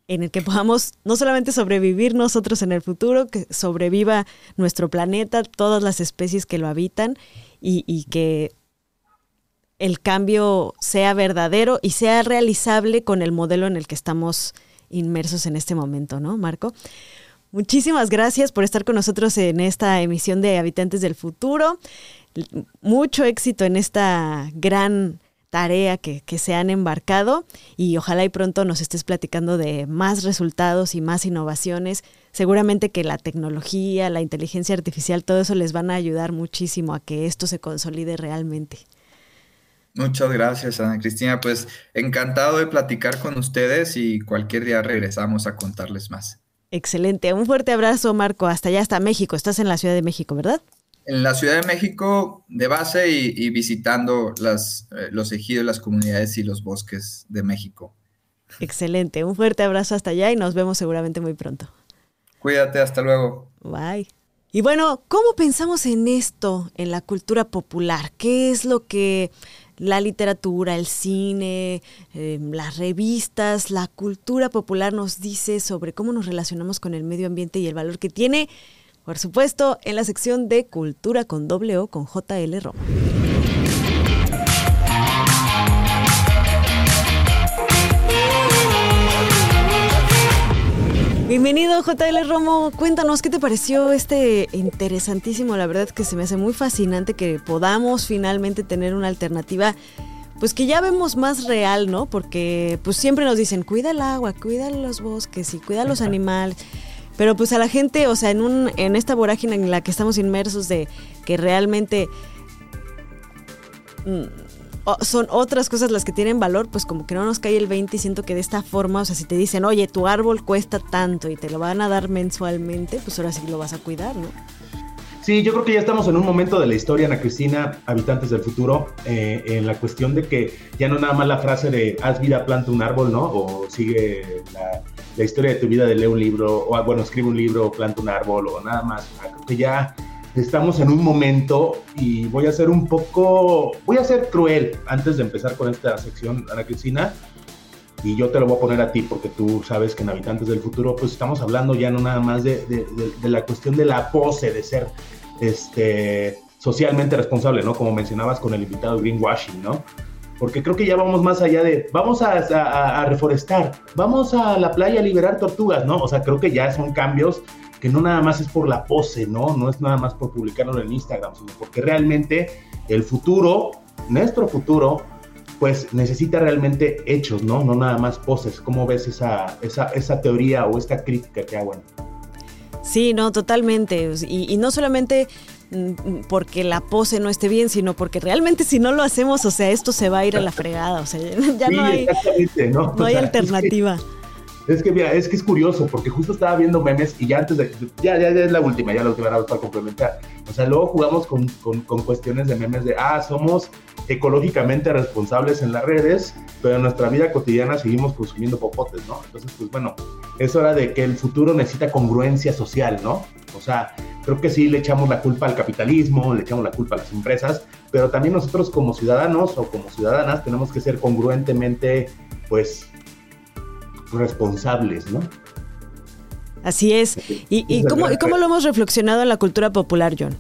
[SPEAKER 1] en el que podamos no solamente sobrevivir nosotros en el futuro, que sobreviva nuestro planeta, todas las especies que lo habitan y, que el cambio sea verdadero y sea realizable con el modelo en el que estamos inmersos en este momento, ¿no, Marco? Muchísimas gracias por estar con nosotros en esta emisión de Habitantes del Futuro. Mucho éxito en esta gran tarea que, se han embarcado y ojalá y pronto nos estés platicando de más resultados y más innovaciones. Seguramente que la tecnología, la inteligencia artificial, todo eso les van a ayudar muchísimo a que esto se consolide realmente.
[SPEAKER 3] Muchas gracias, Ana Cristina. Pues encantado de platicar con ustedes y cualquier día regresamos a contarles más.
[SPEAKER 1] Excelente. Un fuerte abrazo, Marco. Hasta allá, hasta México. Estás en la Ciudad de México, ¿verdad?
[SPEAKER 3] En la Ciudad de México, de base y, visitando las, eh, los ejidos, las comunidades y los bosques de México.
[SPEAKER 1] Excelente. Un fuerte abrazo hasta allá y nos vemos seguramente muy pronto.
[SPEAKER 3] Cuídate, hasta luego.
[SPEAKER 1] Bye. Y bueno, ¿cómo pensamos en esto, en la cultura popular? ¿Qué es lo que la literatura, el cine, em, las revistas, la cultura popular nos dice sobre cómo nos relacionamos con el medio ambiente y el valor que tiene, por supuesto, en la sección de Cultura con doble O con JL Roma. Bienvenido JL Romo, cuéntanos qué te pareció este interesantísimo, la verdad que se me hace muy fascinante que podamos finalmente tener una alternativa pues que ya vemos más real, ¿no? Porque pues siempre nos dicen, cuida el agua, cuida los bosques y cuida los animales. Pero pues a la gente, o sea, en, un, en esta vorágine en la que estamos inmersos de que realmente mm, son otras cosas las que tienen valor, pues como que no nos cae el 20 y siento que de esta forma, o sea, si te dicen, oye, tu árbol cuesta tanto y te lo van a dar mensualmente, pues ahora sí lo vas a cuidar, ¿no?
[SPEAKER 4] Sí, yo creo que ya estamos en un momento de la historia, Ana Cristina, habitantes del futuro, eh, en la cuestión de que ya no nada más la frase de haz vida, planta un árbol, ¿no? O sigue la, la historia de tu vida de lee un libro, o bueno, escribe un libro, planta un árbol, o nada más. Creo que ya estamos en un momento y voy a ser un poco, voy a ser cruel antes de empezar con esta sección, Ana Cristina, y yo te lo voy a poner a ti porque tú sabes que en Habitantes del Futuro pues estamos hablando ya no nada más de, de, la cuestión de la pose, de ser este, socialmente responsable, ¿no? Como mencionabas con el invitado Greenwashing, ¿no? Porque creo que ya vamos más allá de, vamos a, a, a reforestar, vamos a la playa a liberar tortugas, ¿no? O sea, creo que ya son cambios que no nada más es por la pose, ¿no? No es nada más por publicarlo en Instagram, sino porque realmente el futuro, nuestro futuro, pues necesita realmente hechos, ¿no? No nada más poses. ¿Cómo ves esa, esa, esa teoría o esta crítica que hago?
[SPEAKER 1] Sí, no, totalmente. Y, y no solamente mm, porque la pose no esté bien, sino porque realmente si no lo hacemos, o sea, esto se va a ir a la fregada, o sea, ya no hay,
[SPEAKER 4] ¿no?
[SPEAKER 1] no hay alternativa.
[SPEAKER 4] Es que, es que es curioso, porque justo estaba viendo memes y ya antes de. Ya, ya, ya es la última, ya la última para complementar. O sea, luego jugamos con, con, con, cuestiones de memes de, ah, somos ecológicamente responsables en las redes, pero en nuestra vida cotidiana seguimos consumiendo popotes, ¿no? Entonces, pues bueno, es hora de que el futuro necesita congruencia social, ¿no? O sea, creo que sí le echamos la culpa al capitalismo, le echamos la culpa a las empresas, pero también nosotros como ciudadanos o como ciudadanas tenemos que ser congruentemente, pues, responsables, ¿no?
[SPEAKER 1] Así es. ¿Y, y, cómo, ¿y cómo lo hemos reflexionado en la cultura popular, John?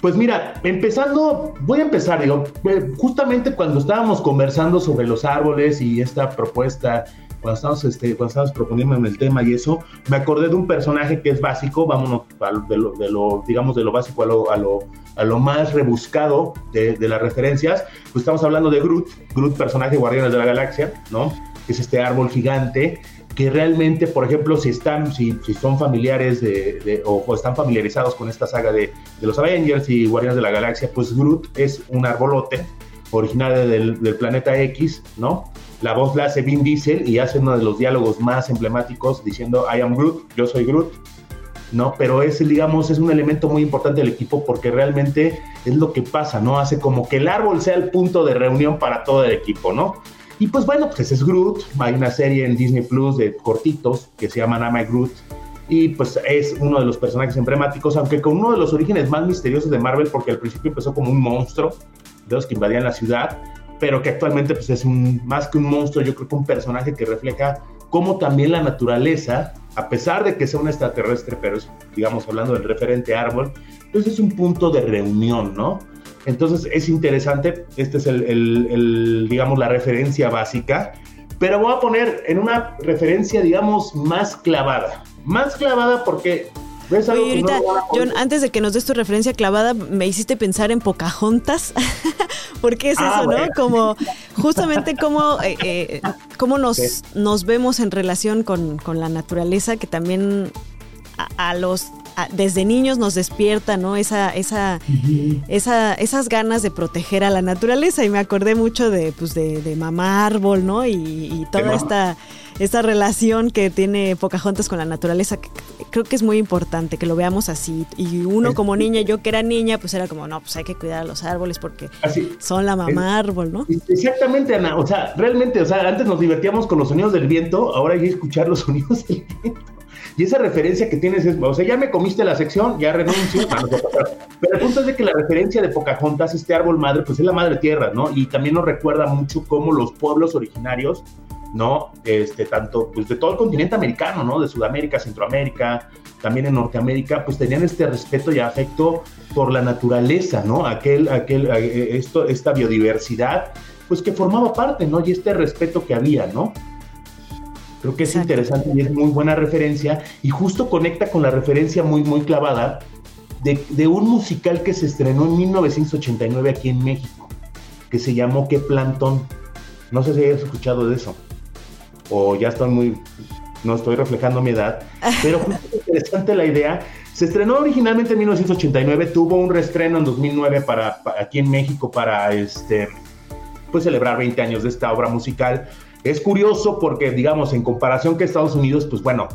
[SPEAKER 4] Pues mira, empezando, voy a empezar, digo, eh, justamente cuando estábamos conversando sobre los árboles y esta propuesta, cuando estábamos, este, cuando estábamos proponiendo en el tema y eso, me acordé de un personaje que es básico, vámonos de lo, de lo digamos, de lo básico a lo, a lo, a lo más rebuscado de, de, las referencias, pues estamos hablando de Groot, Groot, personaje Guardianes de la Galaxia, ¿no? Que es este árbol gigante que realmente, por ejemplo, si están, si, si son familiares de, de, o, o, están familiarizados con esta saga de, de, los Avengers y Guardianes de la Galaxia, pues Groot es un arbolote originario del, del, planeta X, ¿no? La voz la hace Vin Diesel y hace uno de los diálogos más emblemáticos diciendo I am Groot, yo soy Groot, ¿no? Pero es, digamos, es un elemento muy importante del equipo porque realmente es lo que pasa, ¿no? Hace como que el árbol sea el punto de reunión para todo el equipo, ¿no? Y pues bueno, pues es Groot. Hay una serie en Disney Plus de cortitos que se llama Nama Groot. Y pues es uno de los personajes emblemáticos, aunque con uno de los orígenes más misteriosos de Marvel, porque al principio empezó como un monstruo de los que invadían la ciudad, pero que actualmente pues es más que un monstruo, yo creo que un personaje que refleja cómo también la naturaleza, a pesar de que sea un extraterrestre, pero es, digamos, hablando del referente árbol, pues es un punto de reunión, ¿no? Entonces es interesante, esta es el, el, el, digamos, la referencia básica, pero voy a poner en una referencia, digamos, más clavada. Más clavada porque...
[SPEAKER 1] ¿ves algo Oye, ahorita, no John, antes de que nos des tu referencia clavada, me hiciste pensar en Pocahontas, porque es ah, eso, bueno. ¿no? Como justamente cómo, eh, eh, cómo nos, sí. nos vemos en relación con, con la naturaleza, que también a, a los desde niños nos despierta, ¿no? Esa, esa, uh -huh. esa, esas ganas de proteger a la naturaleza. Y me acordé mucho de, pues, de, de mamá árbol, ¿no? Y, y toda esta, esta relación que tiene Pocahontas con la naturaleza, que creo que es muy importante que lo veamos así. Y uno como niña, yo que era niña, pues era como, no, pues hay que cuidar a los árboles porque así. son la mamá es, árbol, ¿no?
[SPEAKER 4] Exactamente, Ana. O sea, realmente, o sea, antes nos divertíamos con los sonidos del viento, ahora hay que escuchar los sonidos del viento. Y esa referencia que tienes es, o sea, ya me comiste la sección, ya renuncio. Pero el punto es de que la referencia de Pocahontas, este árbol madre, pues es la madre tierra, ¿no? Y también nos recuerda mucho cómo los pueblos originarios, ¿no? Este, tanto, pues de todo el continente americano, ¿no? De Sudamérica, Centroamérica, también en Norteamérica, pues tenían este respeto y afecto por la naturaleza, ¿no? Aquel, aquel, esto, esta biodiversidad, pues que formaba parte, ¿no? Y este respeto que había, ¿no? Creo que es Exacto. interesante y es muy buena referencia y justo conecta con la referencia muy, muy clavada de, de, un musical que se estrenó en 1989 aquí en México, que se llamó ¿Qué Plantón? No sé si hayas escuchado de eso. O ya estoy muy, no estoy reflejando mi edad, pero es interesante la idea. Se estrenó originalmente en 1989, tuvo un reestreno en 2009 para, para aquí en México para este, pues celebrar 20 años de esta obra musical es curioso porque, digamos, en comparación que Estados Unidos, pues bueno,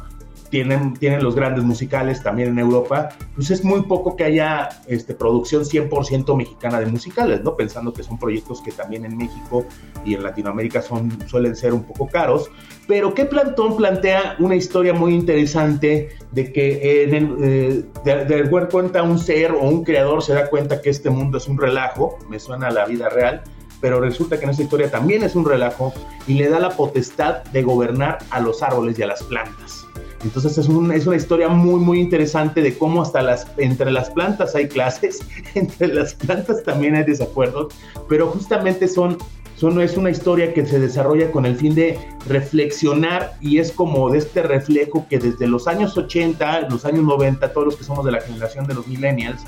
[SPEAKER 4] tienen, tienen los grandes musicales también en Europa, pues es muy poco que haya este, producción 100% mexicana de musicales, ¿no? Pensando que son proyectos que también en México y en Latinoamérica son, suelen ser un poco caros. Pero que Plantón plantea una historia muy interesante de que en el, eh, cuenta un ser o un creador se da cuenta que este mundo es un relajo, me suena a la vida real, pero resulta que en esta historia también es un relajo y le da la potestad de gobernar a los árboles y a las plantas. Entonces es, un, es una historia muy, muy interesante de cómo hasta las, entre las plantas hay clases, entre las plantas también hay desacuerdos, pero justamente son son, es una historia que se desarrolla con el fin de reflexionar y es como de este reflejo que desde los años 80, los años 90, todos los que somos de la generación de los millennials,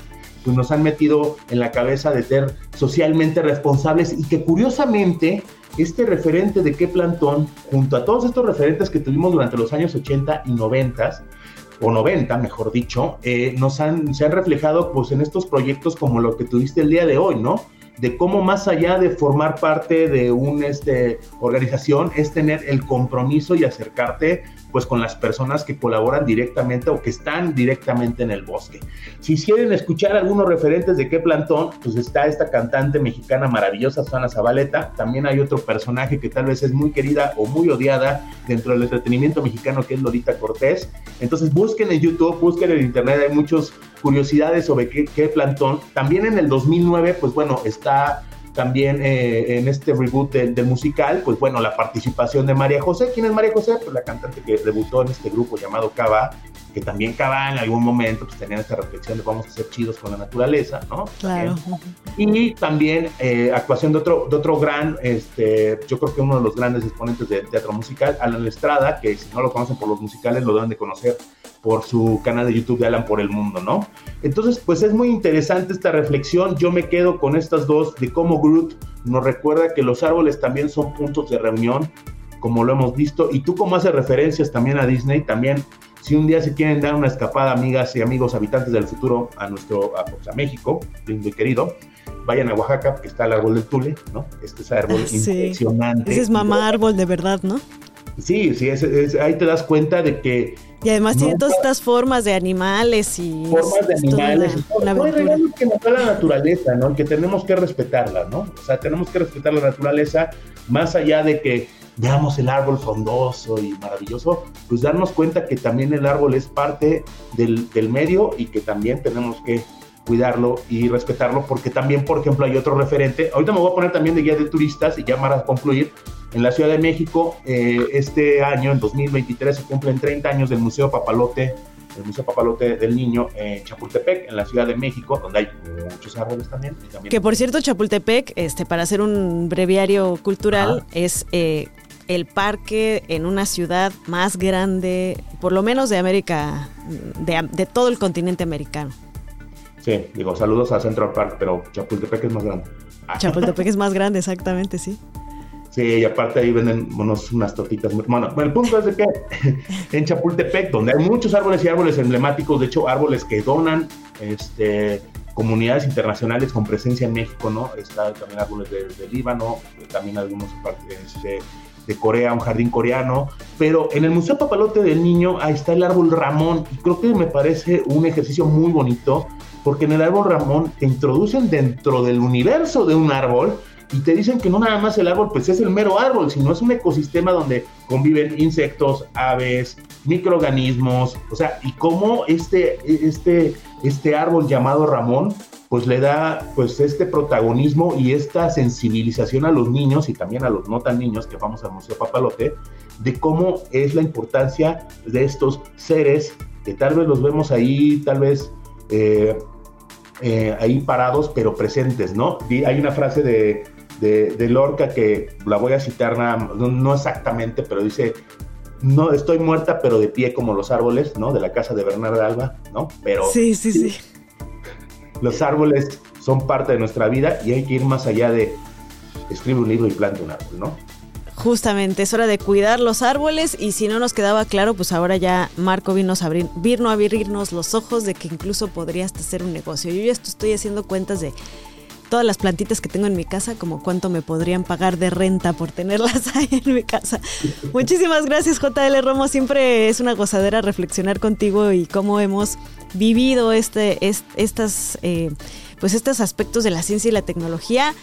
[SPEAKER 4] pues nos han metido en la cabeza de ser socialmente responsables y que curiosamente este referente de qué plantón, junto a todos estos referentes que tuvimos durante los años 80 y 90, o 90, mejor dicho, eh, nos han, se han reflejado pues en estos proyectos como lo que tuviste el día de hoy, ¿no? de cómo más allá de formar parte de una este, organización es tener el compromiso y acercarte pues con las personas que colaboran directamente o que están directamente en el bosque. Si quieren escuchar algunos referentes de qué plantón, pues está esta cantante mexicana maravillosa, Susana Zabaleta. También hay otro personaje que tal vez es muy querida o muy odiada dentro del entretenimiento mexicano, que es Lolita Cortés. Entonces busquen en YouTube, busquen en Internet, hay muchas curiosidades sobre qué, qué plantón. También en el 2009, pues bueno, está también eh, en este reboot del, musical, pues bueno, la participación de María José. ¿Quién es María José? Pues la cantante que debutó en este grupo llamado Cava, que también Cava en algún momento pues tenían esta reflexión de vamos a ser chidos con la naturaleza, ¿no?
[SPEAKER 1] Claro.
[SPEAKER 4] Y también eh, actuación de otro, de otro gran, este, yo creo que uno de los grandes exponentes de teatro musical, Alan Estrada, que si no lo conocen por los musicales, lo deben de conocer por su canal de YouTube de Alan por el Mundo, ¿no? Entonces, pues es muy interesante esta reflexión. Yo me quedo con estas dos de cómo Groot nos recuerda que los árboles también son puntos de reunión, como lo hemos visto, y tú como haces referencias también a Disney, también si un día se quieren dar una escapada, amigas y amigos habitantes del futuro, a nuestro, a, pues, México, lindo y querido, vayan a Oaxaca, porque está el árbol del Tule, ¿no? Este es árbol impresionante.
[SPEAKER 1] Ese es mamá árbol de verdad, ¿no?
[SPEAKER 4] Sí, sí, ahí te das cuenta de que
[SPEAKER 1] y además tiene todas estas formas de animales y...
[SPEAKER 4] Formas de animales. Una, no, hay que nos la naturaleza, ¿no? Que tenemos que respetarla, ¿no? O sea, tenemos que respetar la naturaleza más allá de que veamos el árbol frondoso y maravilloso, pues darnos cuenta que también el árbol es parte del, del medio y que también tenemos que cuidarlo y respetarlo, porque también, por ejemplo, hay otro referente. Ahorita me voy a poner también de guía de turistas y ya para concluir, en la Ciudad de México, eh, este año, en 2023, se cumplen 30 años del Museo Papalote, el Museo Papalote del Niño en Chapultepec, en la Ciudad de México, donde hay muchos árboles también.
[SPEAKER 1] que por cierto, Chapultepec, este, para hacer un breviario cultural, es eh, el parque en una ciudad más grande, por lo menos de América, de, de todo el continente americano.
[SPEAKER 4] Sí, digo, saludos a Central Park, pero Chapultepec es más grande.
[SPEAKER 1] Chapultepec es más grande, exactamente, sí.
[SPEAKER 4] Sí, y aparte ahí venden unos, unas tortitas muy Bueno, el punto es de que en Chapultepec, donde hay muchos árboles y árboles emblemáticos, de hecho, árboles que donan este, comunidades internacionales con presencia en México, ¿no? Está también árboles de, Líbano, también algunos este, de Corea, un jardín coreano, pero en el Museo Papalote del Niño ahí está el árbol Ramón y creo que me parece un ejercicio muy bonito porque en el árbol Ramón te introducen dentro del universo de un árbol y te dicen que no nada más el árbol pues es el mero árbol, sino es un ecosistema donde conviven insectos, aves, microorganismos, o sea, y cómo este, este, este árbol llamado Ramón pues le da pues este protagonismo y esta sensibilización a los niños y también a los no tan niños que vamos al Museo Papalote de cómo es la importancia de estos seres que tal vez los vemos ahí, tal vez eh, eh, ahí parados pero presentes, ¿no? Hay una frase de de, Lorca que la voy a citar nada, no, exactamente, pero dice, no estoy muerta pero de pie como los árboles, ¿no? De la casa de Bernarda Alba, ¿no? Pero
[SPEAKER 1] sí, sí, sí.
[SPEAKER 4] Los árboles son parte de nuestra vida y hay que ir más allá de escribe un libro y planta un árbol, ¿no?
[SPEAKER 1] Justamente, es hora de cuidar los árboles y si no nos quedaba claro, pues ahora ya Marco vino a, abrir, vino a abrirnos los ojos de que incluso podría hasta hacer un negocio. Yo ya estoy haciendo cuentas de todas las plantitas que tengo en mi casa, como cuánto me podrían pagar de renta por tenerlas ahí en mi casa. Muchísimas gracias JL Romo, siempre es una gozadera reflexionar contigo y cómo hemos vivido este, estas, eh, pues estos aspectos de la ciencia y la tecnología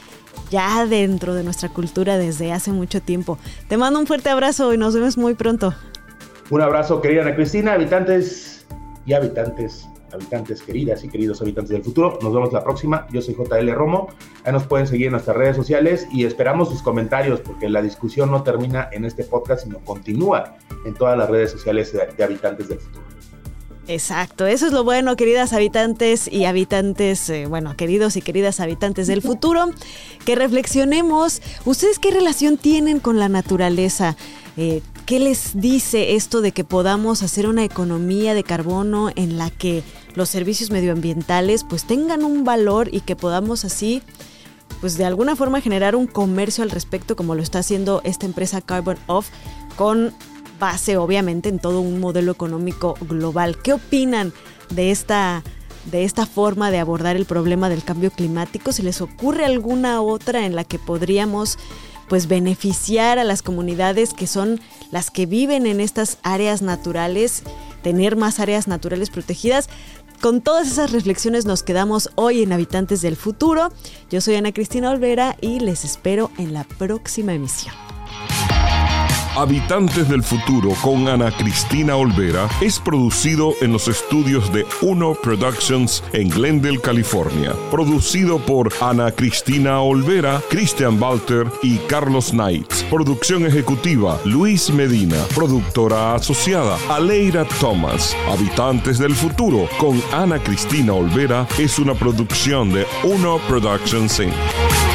[SPEAKER 1] ya dentro de nuestra cultura desde hace mucho tiempo. Te mando un fuerte abrazo y nos vemos muy pronto.
[SPEAKER 4] Un abrazo, querida Ana Cristina, habitantes y habitantes habitantes queridas y queridos habitantes del futuro. Nos vemos la próxima. Yo soy JL Romo. Ahí nos pueden seguir en nuestras redes sociales y esperamos sus comentarios porque la discusión no termina en este podcast, sino continúa en todas las redes sociales de, de habitantes del futuro.
[SPEAKER 1] Exacto, eso es lo bueno, queridas habitantes y habitantes, eh, bueno, queridos y queridas habitantes del futuro, que reflexionemos, ¿ustedes qué relación tienen con la naturaleza? Eh, ¿Qué les dice esto de que podamos hacer una economía de carbono en la que los servicios medioambientales pues tengan un valor y que podamos así pues de alguna forma generar un comercio al respecto como lo está haciendo esta empresa Carbon Off con base obviamente en todo un modelo económico global. ¿Qué opinan de esta, de esta forma de abordar el problema del cambio climático? ¿Si les ocurre alguna otra en la que podríamos pues beneficiar a las comunidades que son las que viven en estas áreas naturales, tener más áreas naturales protegidas? Con todas esas reflexiones nos quedamos hoy en Habitantes del Futuro. Yo soy Ana Cristina Olvera y les espero en la próxima emisión.
[SPEAKER 2] Habitantes del Futuro con Ana Cristina Olvera es producido en los estudios de Uno Productions en Glendale, California. Producido por Ana Cristina Olvera, Christian Walter y Carlos Knight. Producción ejecutiva Luis Medina. Productora asociada Aleira Thomas. Habitantes del Futuro con Ana Cristina Olvera es una producción de Uno Productions Inc.